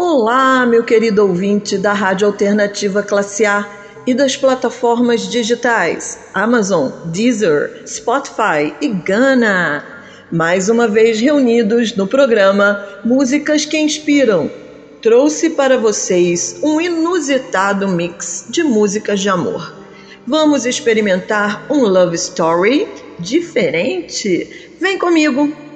Olá, meu querido ouvinte da Rádio Alternativa Classe A e das plataformas digitais Amazon, Deezer, Spotify e Gana. Mais uma vez reunidos no programa Músicas que Inspiram. Trouxe para vocês um inusitado mix de músicas de amor. Vamos experimentar um love story diferente? Vem comigo!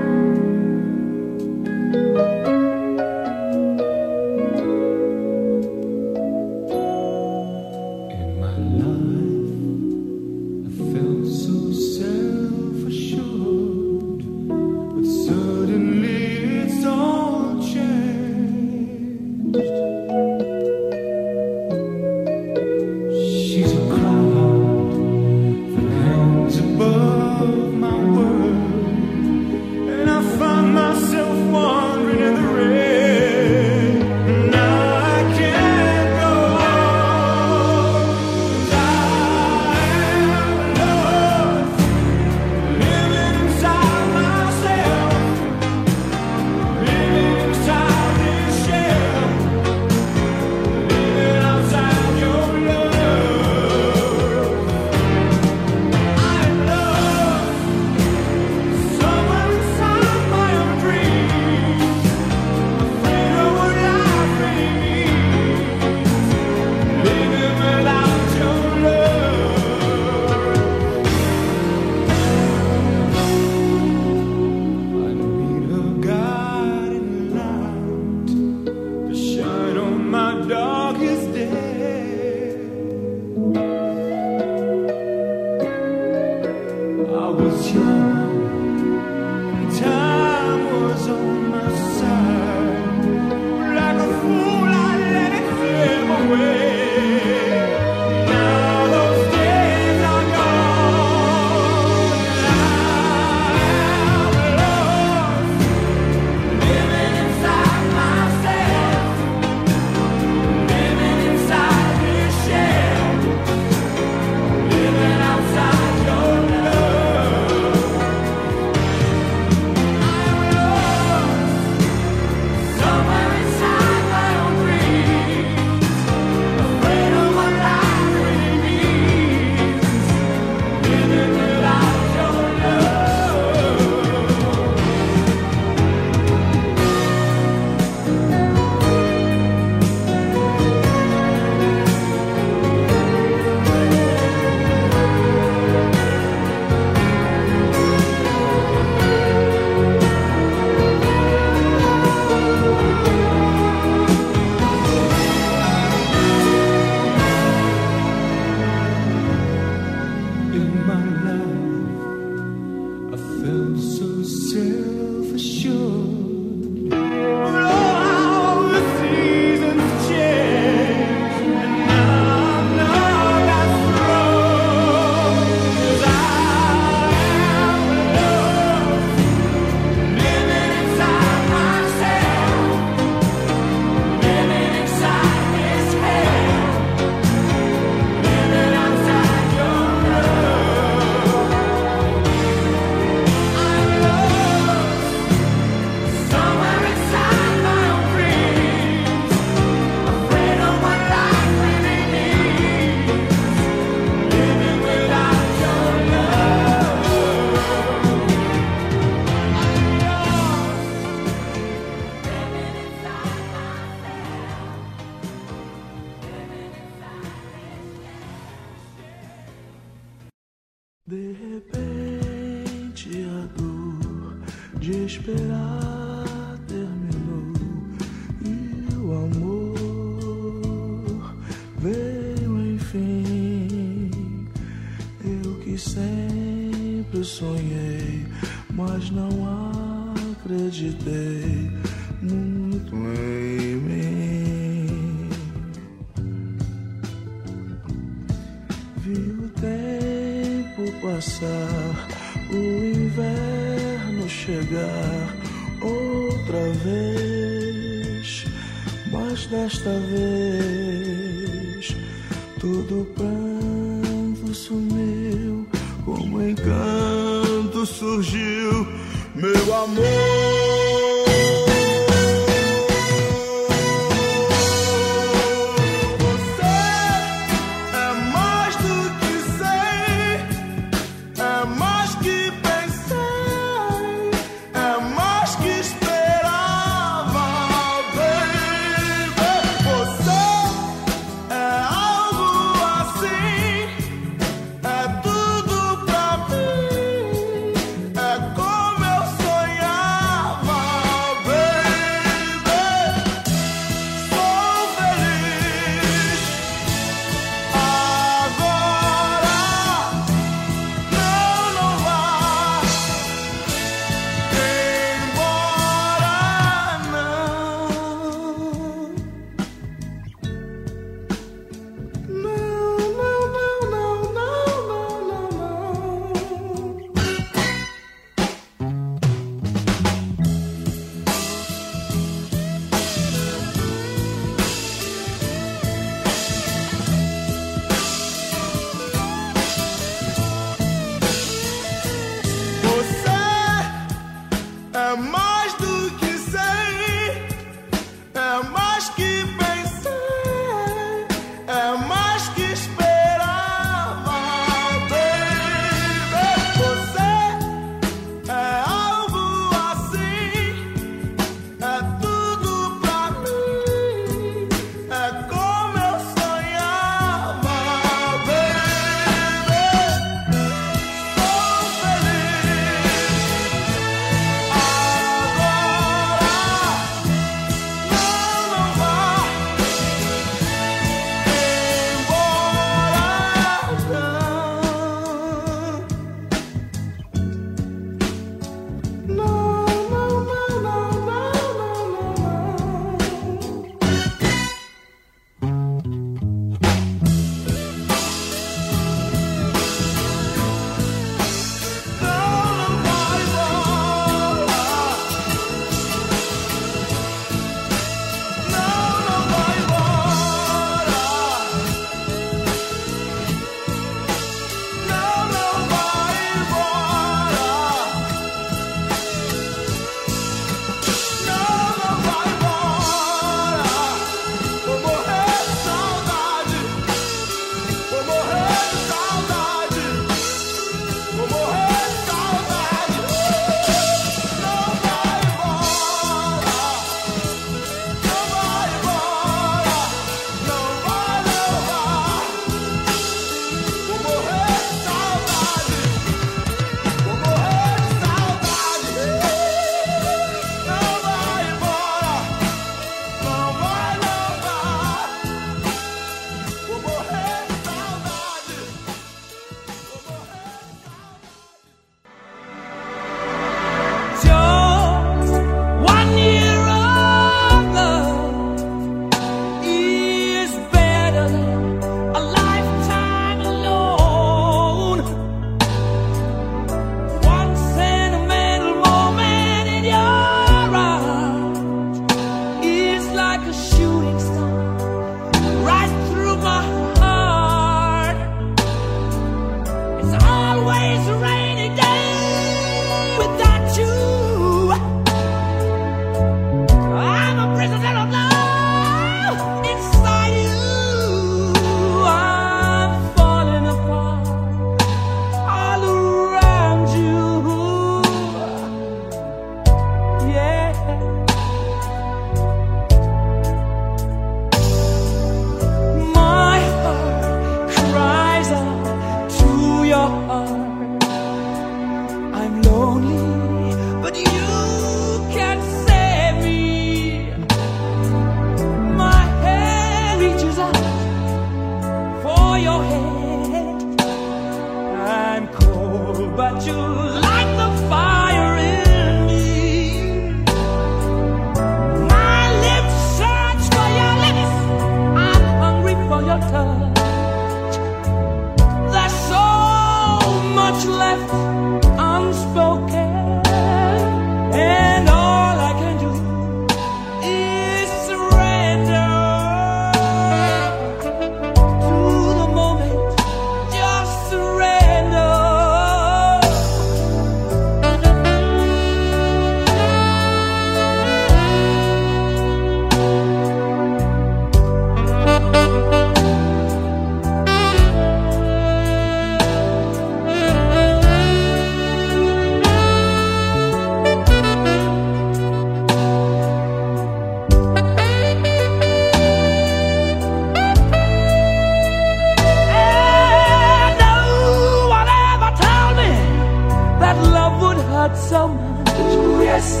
so much. Ooh, yes,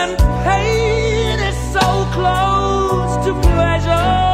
and pain is so close to pleasure.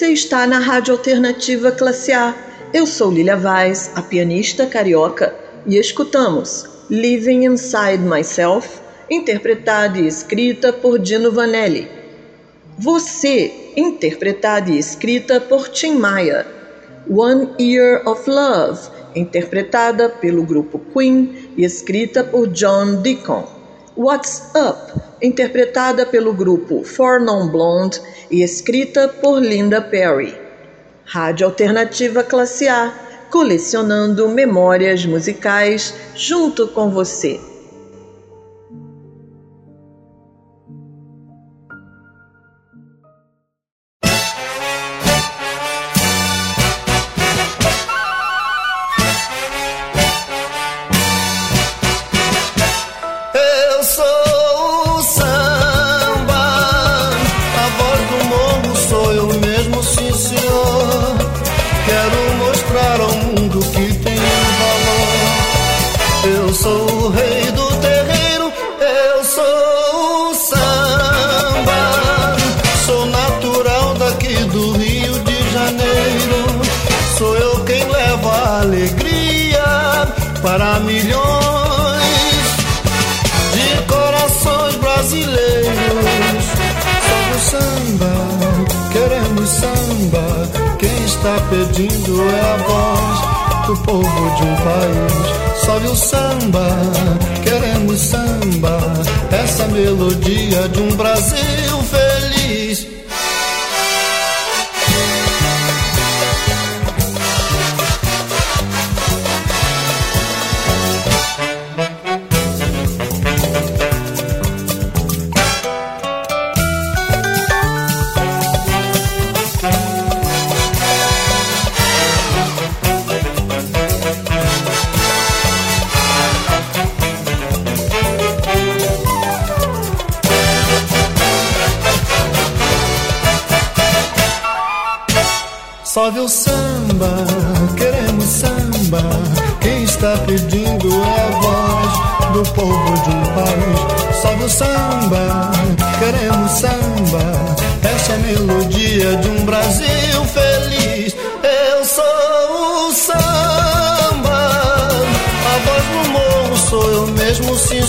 Você está na Rádio Alternativa Classe A. Eu sou Lilia Vaz, a pianista carioca, e escutamos Living Inside Myself, interpretada e escrita por Dino Vanelli. Você, interpretada e escrita por Tim Maia. One Year of Love, interpretada pelo grupo Queen e escrita por John Deacon. What's Up, interpretada pelo grupo Four Non Blonde e escrita por Linda Perry. Rádio Alternativa Classe A, colecionando memórias musicais junto com você.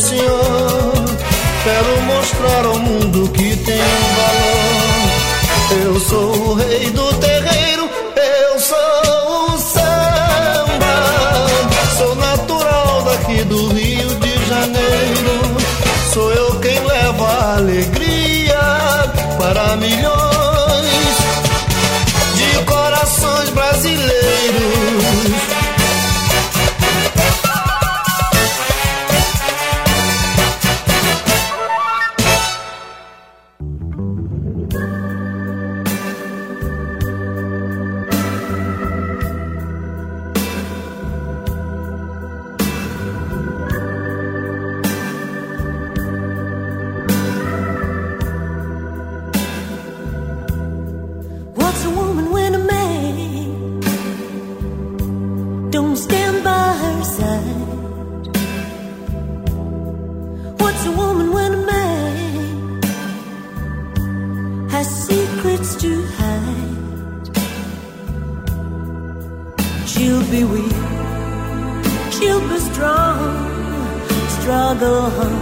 ilusión. stand by her side. What's a woman when a man has secrets to hide? She'll be weak, she'll be strong, struggle on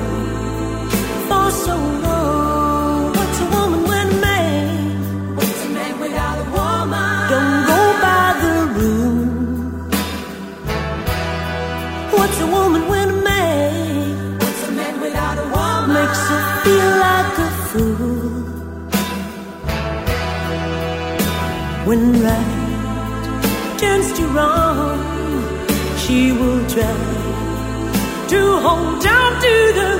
for so long. When right turns to wrong, she will try to hold on to the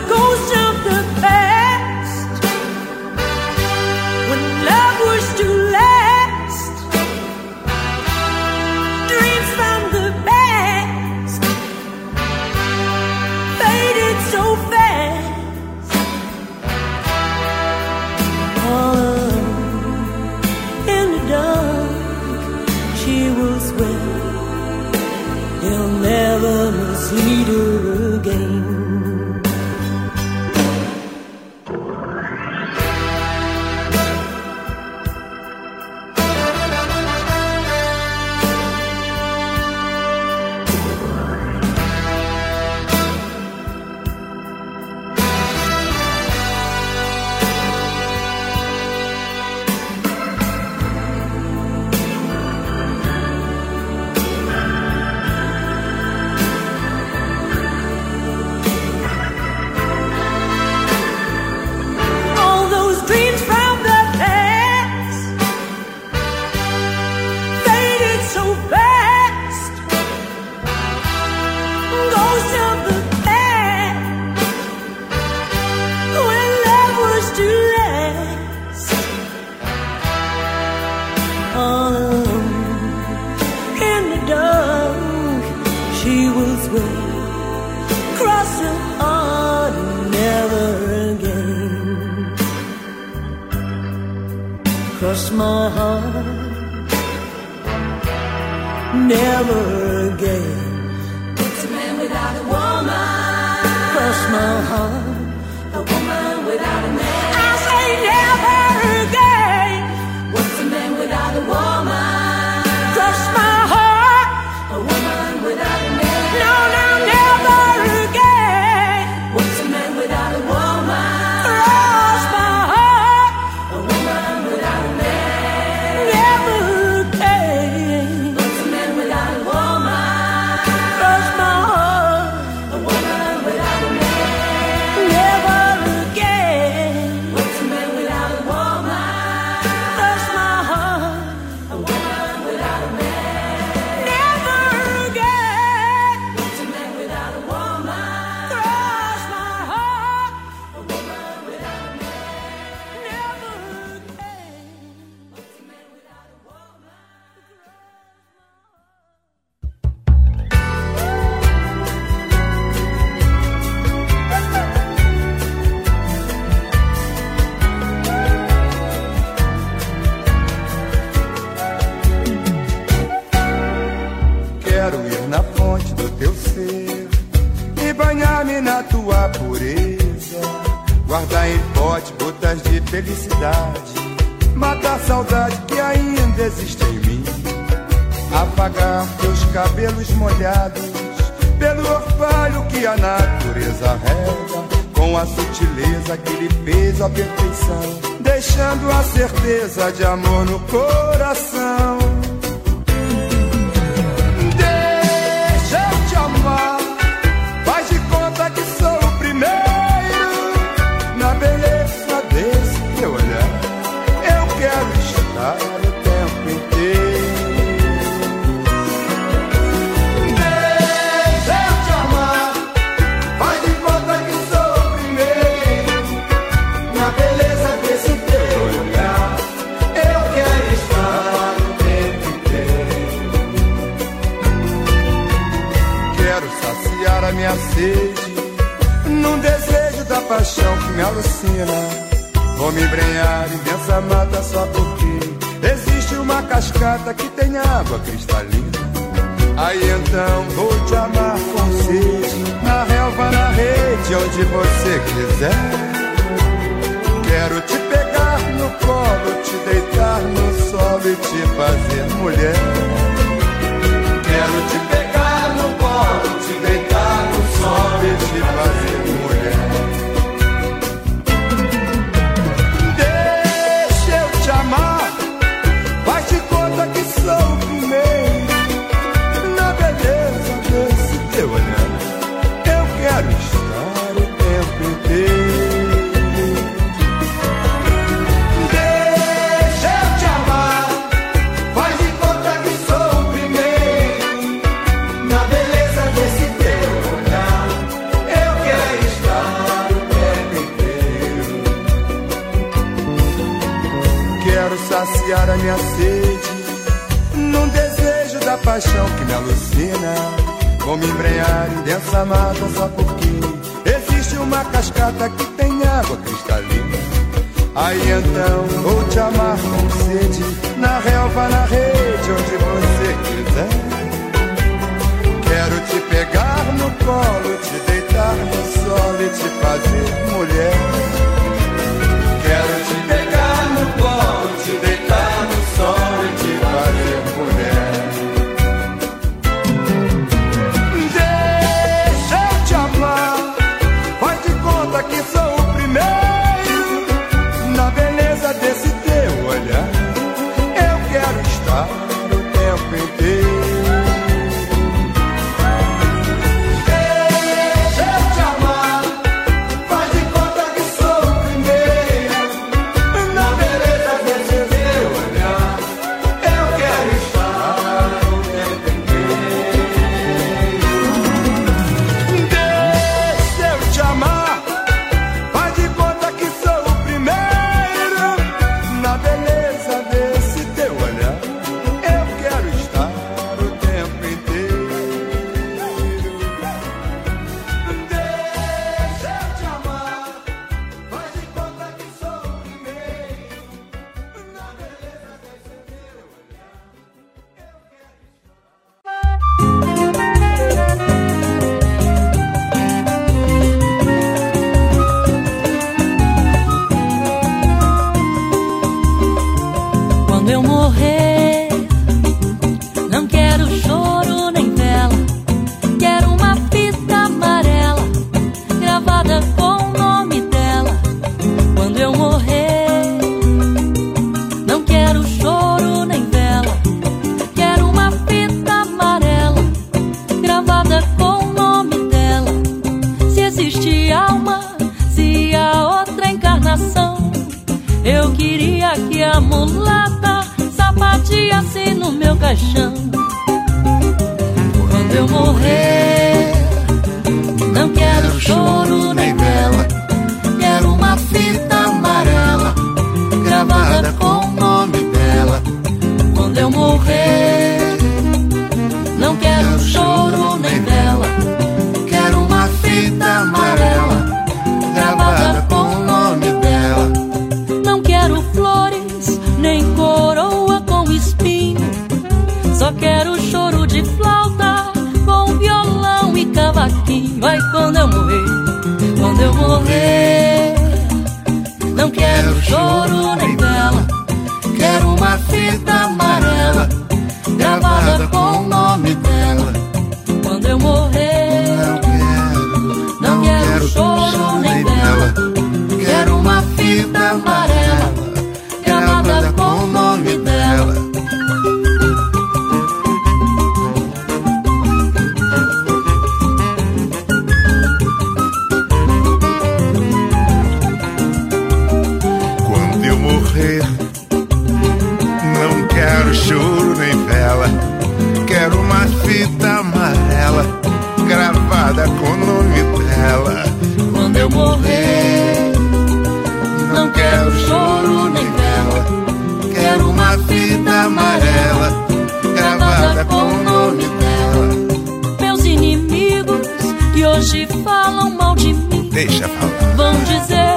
cabelos molhados, pelo orvalho que a natureza rega, com a sutileza que lhe fez a perfeição, deixando a certeza de amor no coração. Vou me embrenhar em densa mata só porque existe uma cascata que tem água cristalina. Aí então vou te amar com sede, na relva, na rede, onde você quiser. Quero te pegar no colo, te deitar no sol e te fazer mulher. Quero te pegar no colo, te deitar no sol e te fazer mulher. Choro nem vela, quero uma fita amarela gravada com o nome dela. Quando eu morrer, Não quero, não quero choro nem vela, quero uma fita amarela amarela gravada com o nome dela. Meus inimigos que hoje falam mal de mim Deixa falar. vão dizer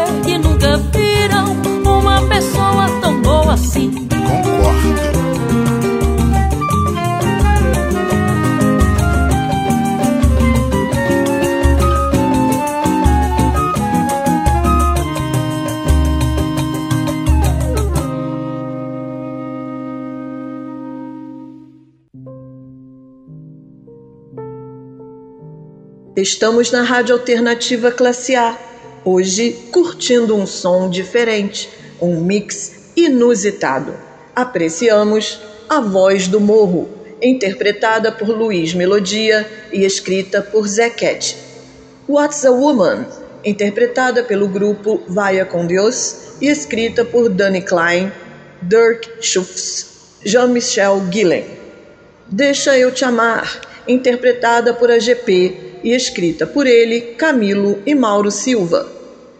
Estamos na Rádio Alternativa Classe A, hoje curtindo um som diferente, um mix inusitado. Apreciamos A Voz do Morro, interpretada por Luiz Melodia e escrita por Cat. What's a Woman, interpretada pelo grupo Vaya com Deus e escrita por Danny Klein, Dirk Schufts, Jean-Michel Guillen. Deixa Eu Te Amar, interpretada por AGP e escrita por ele, Camilo e Mauro Silva.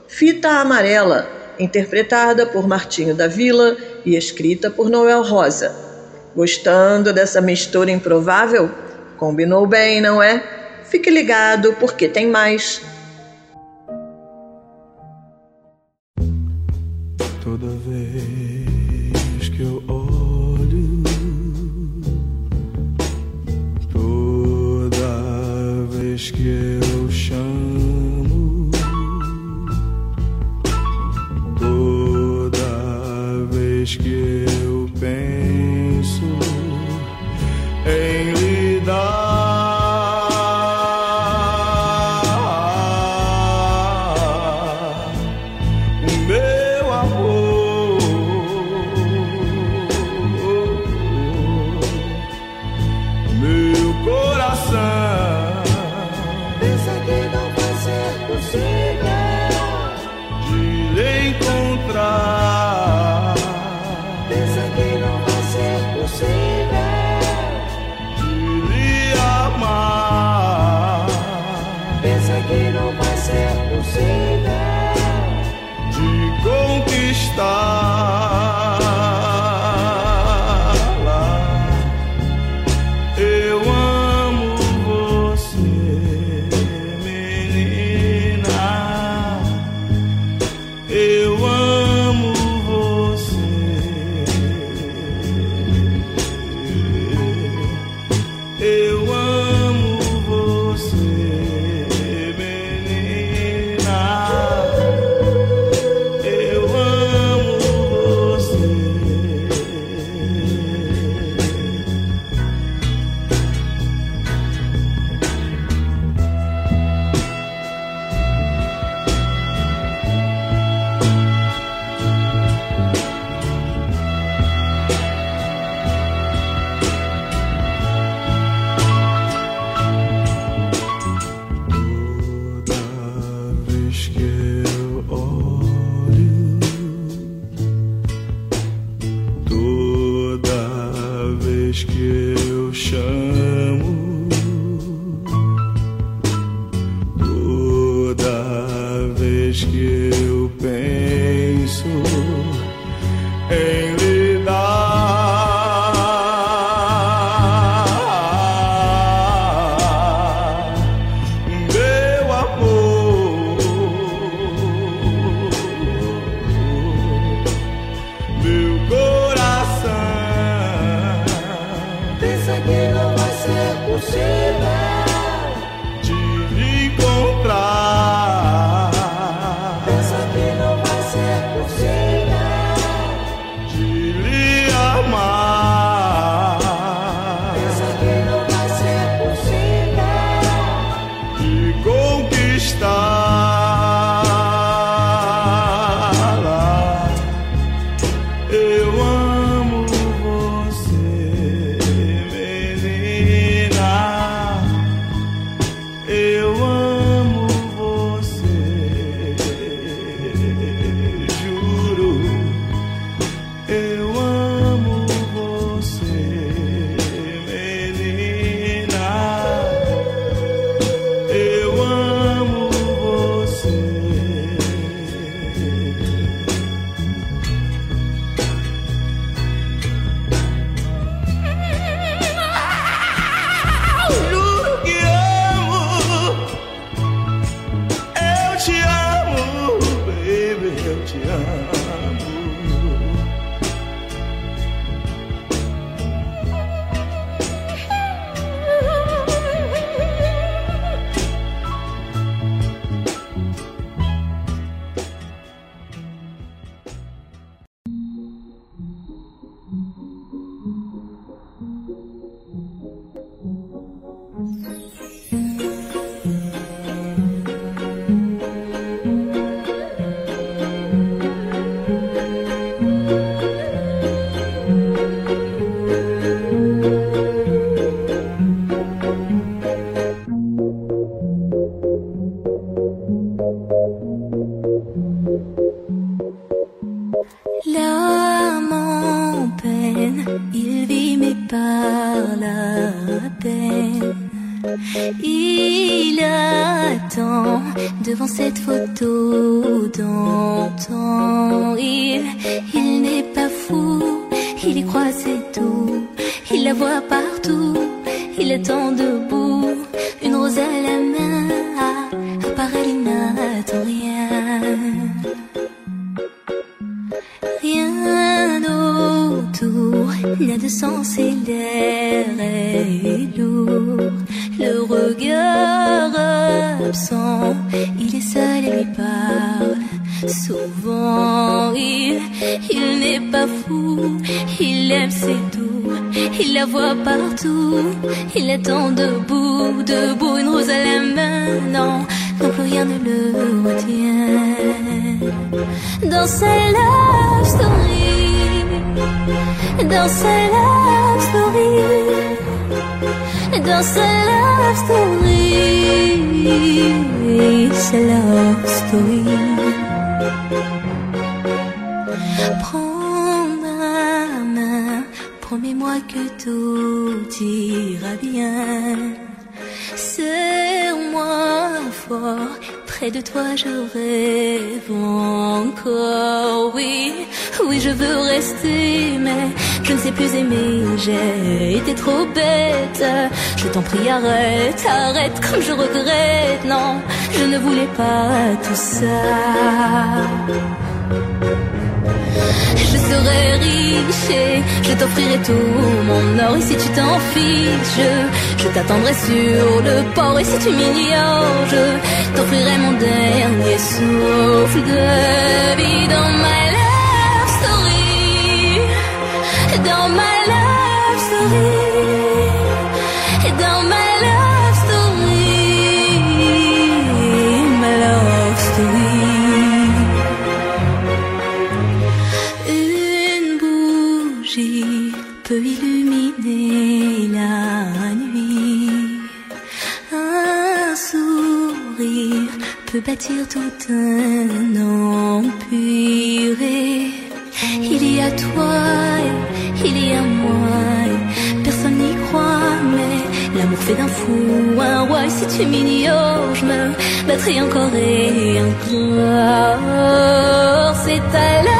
Fita Amarela, interpretada por Martinho da Vila e escrita por Noel Rosa. Gostando dessa mistura improvável? Combinou bem, não é? Fique ligado porque tem mais. Debout, une rose à la main. À, à part elle, il n'attend rien. Rien autour n'a de sens et l'air est lourd. Le regard absent, il est seul et lui parle. Souvent, il, il n'est pas fou, Il la voit partout, il attend debout, debout, une rose à la main. Non, non rien ne le retient dans sa love story, dans sa love story, dans sa love story, sa love story. Près de toi je rêve encore. Oui, oui, je veux rester, mais je ne sais plus aimer. J'ai été trop bête. Je t'en prie, arrête, arrête, comme je regrette. Non, je ne voulais pas tout ça. Je serai riche et je t'offrirai tout mon or. Et si tu t'en fiches, je, t'attendrai sur le port. Et si tu m'ignores, je t'offrirai mon dernier souffle de vie dans ma love story. Dans ma love story. Tout un empire. Et Il y a toi, et il y a moi. et Personne me fait d'un fou un roi si tu m'ignores, je me battrai encore et encore. C'est ta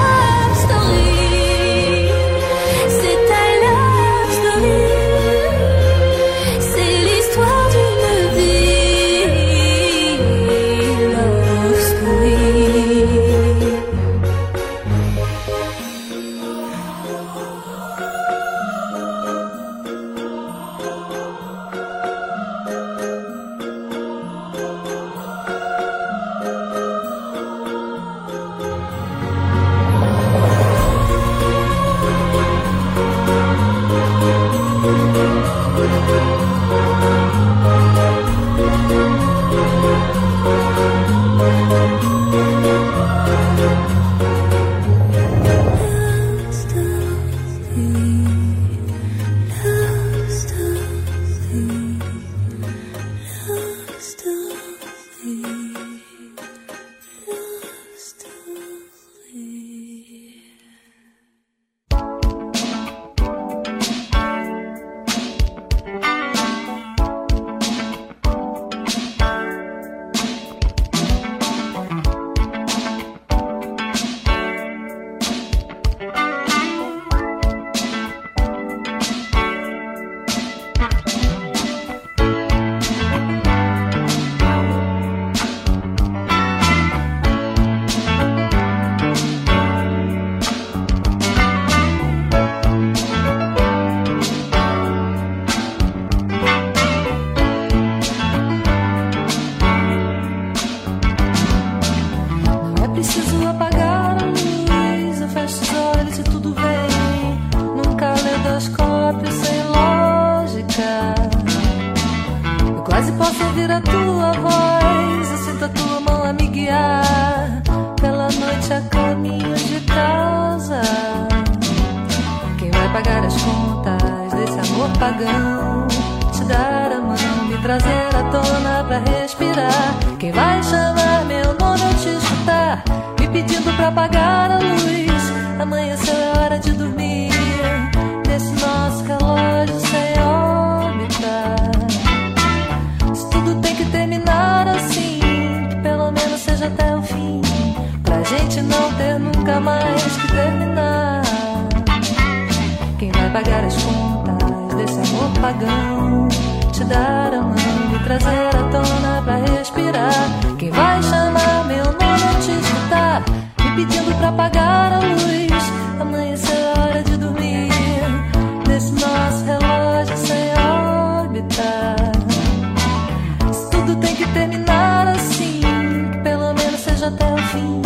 fim.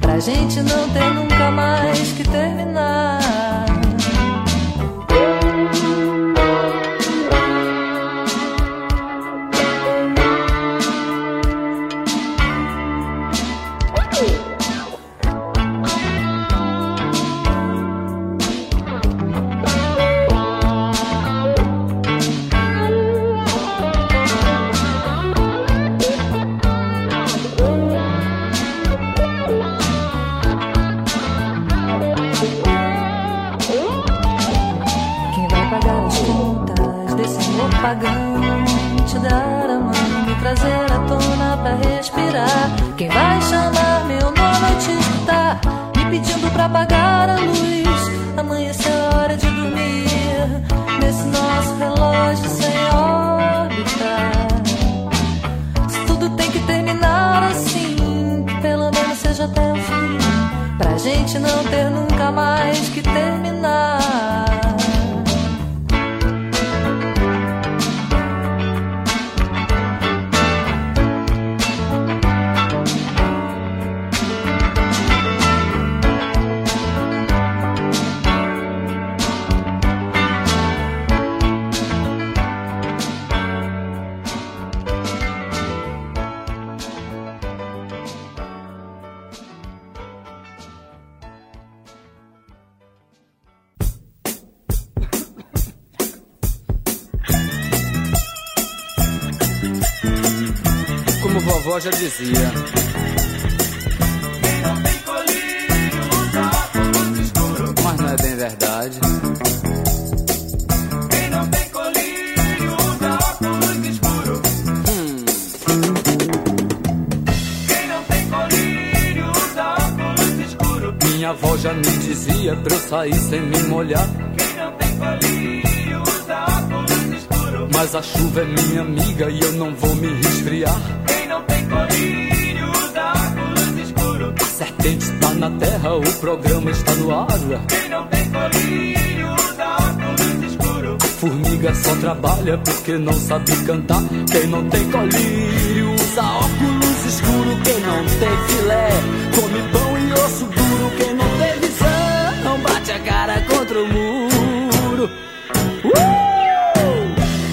Pra gente não ter nunca mais que terminar. Quem não tem colírio usa óculos escuro. Mas não é bem verdade. Quem não tem colírio usa óculos escuro. Quem não tem colírio usa óculos escuro. Minha avó já me dizia pra eu sair sem me molhar. Quem não tem colírio usa óculos escuro. Mas a chuva é minha amiga e eu não vou me resfriar. Serpente está na terra, o programa está no ar. Quem não tem colírio usa óculos escuros. A formiga só trabalha porque não sabe cantar. Quem não tem colírio usa óculos escuro. Quem não tem filé come pão e osso duro. Quem não tem visão bate a cara contra o muro. Uh!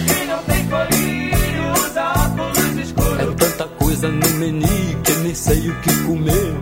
Quem não tem colírio usa óculos escuros. É tanta coisa no menu que nem sei o que comer.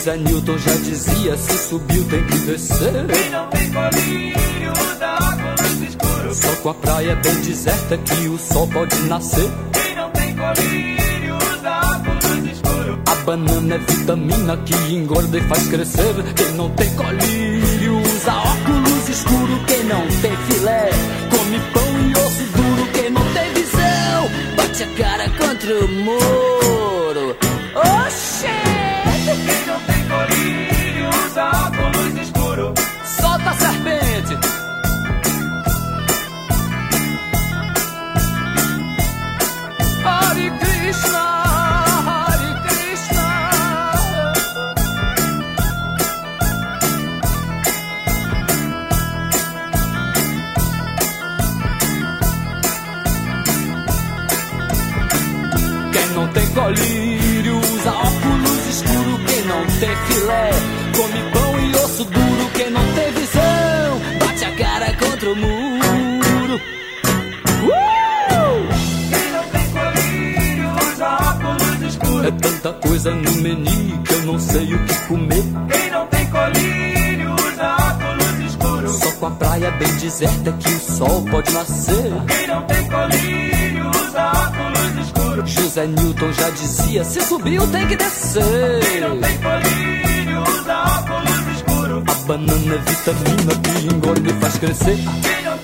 Escuros. José Newton já dizia: se subiu tem que descer. Quem não tem colírio usa óculos escuros. Só com a praia bem deserta que o sol pode nascer. Quem não tem colírio usa óculos escuros. A banana é vitamina que engorda e faz crescer. Quem não tem colírio usa óculos escuro. Quem não tem filé come pão e osso duro. Quem não tem visão bate a cara contra o muro. Bem deserta que o sol pode nascer. Quem não tem colírio usa óculos escuros. José Newton já dizia: se subiu tem que Quem descer. não tem colírio usa óculos escuros. A banana é vitamina que engorda e faz crescer. Quem não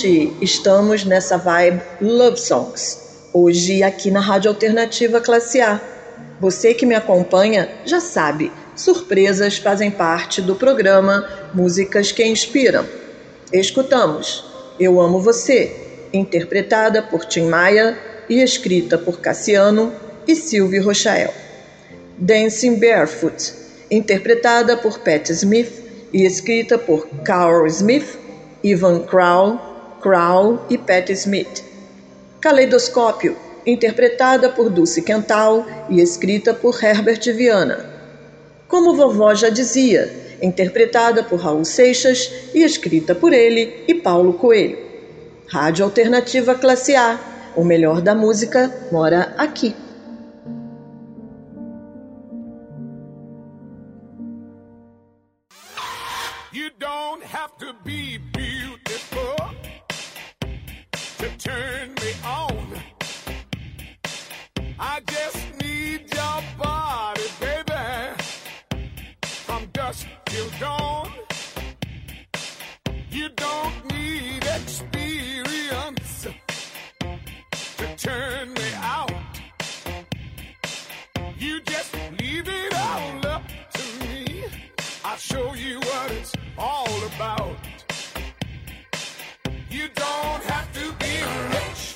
ouvinte, estamos nessa vibe Love Songs. Hoje aqui na Rádio Alternativa Classe A. Você que me acompanha já sabe, surpresas fazem parte do programa Músicas que Inspiram. Escutamos Eu Amo Você, interpretada por Tim Maia e escrita por Cassiano e Sylvie Rochael. Dancing Barefoot, interpretada por Pat Smith e escrita por Carl Smith, Ivan Crow, Crow e Pat Smith. Caleidoscópio, interpretada por Dulce Quental e escrita por Herbert Viana. Como vovó já dizia, interpretada por Raul Seixas e escrita por ele e Paulo Coelho. Rádio Alternativa Classe A, o melhor da música mora aqui. Turn me out. You just leave it all up to me. I'll show you what it's all about. You don't have to be rich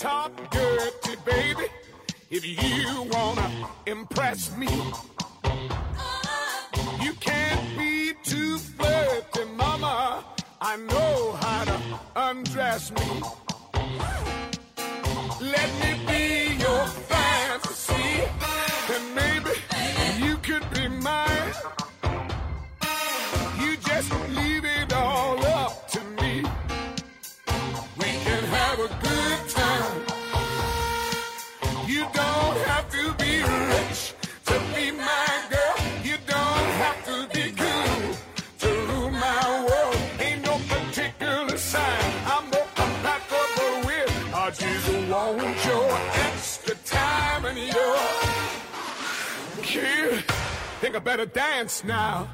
top dirty, baby, if you wanna impress me. You can't be too flirty, mama. I know how to undress me. Let me better dance now.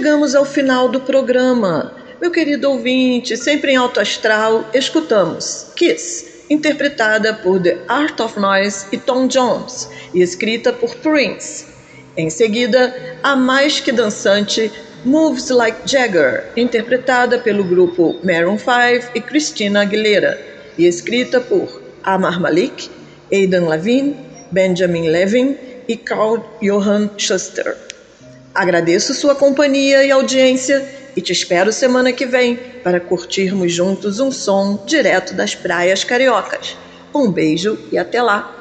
Chegamos ao final do programa. Meu querido ouvinte, sempre em alto astral, escutamos Kiss, interpretada por The Art of Noise e Tom Jones, e escrita por Prince. Em seguida, a mais que dançante Moves Like Jagger, interpretada pelo grupo Maroon 5 e Christina Aguilera, e escrita por Amar Malik, Aidan Levine, Benjamin Levin e Carl Johann Schuster. Agradeço sua companhia e audiência e te espero semana que vem para curtirmos juntos um som direto das praias cariocas. Um beijo e até lá!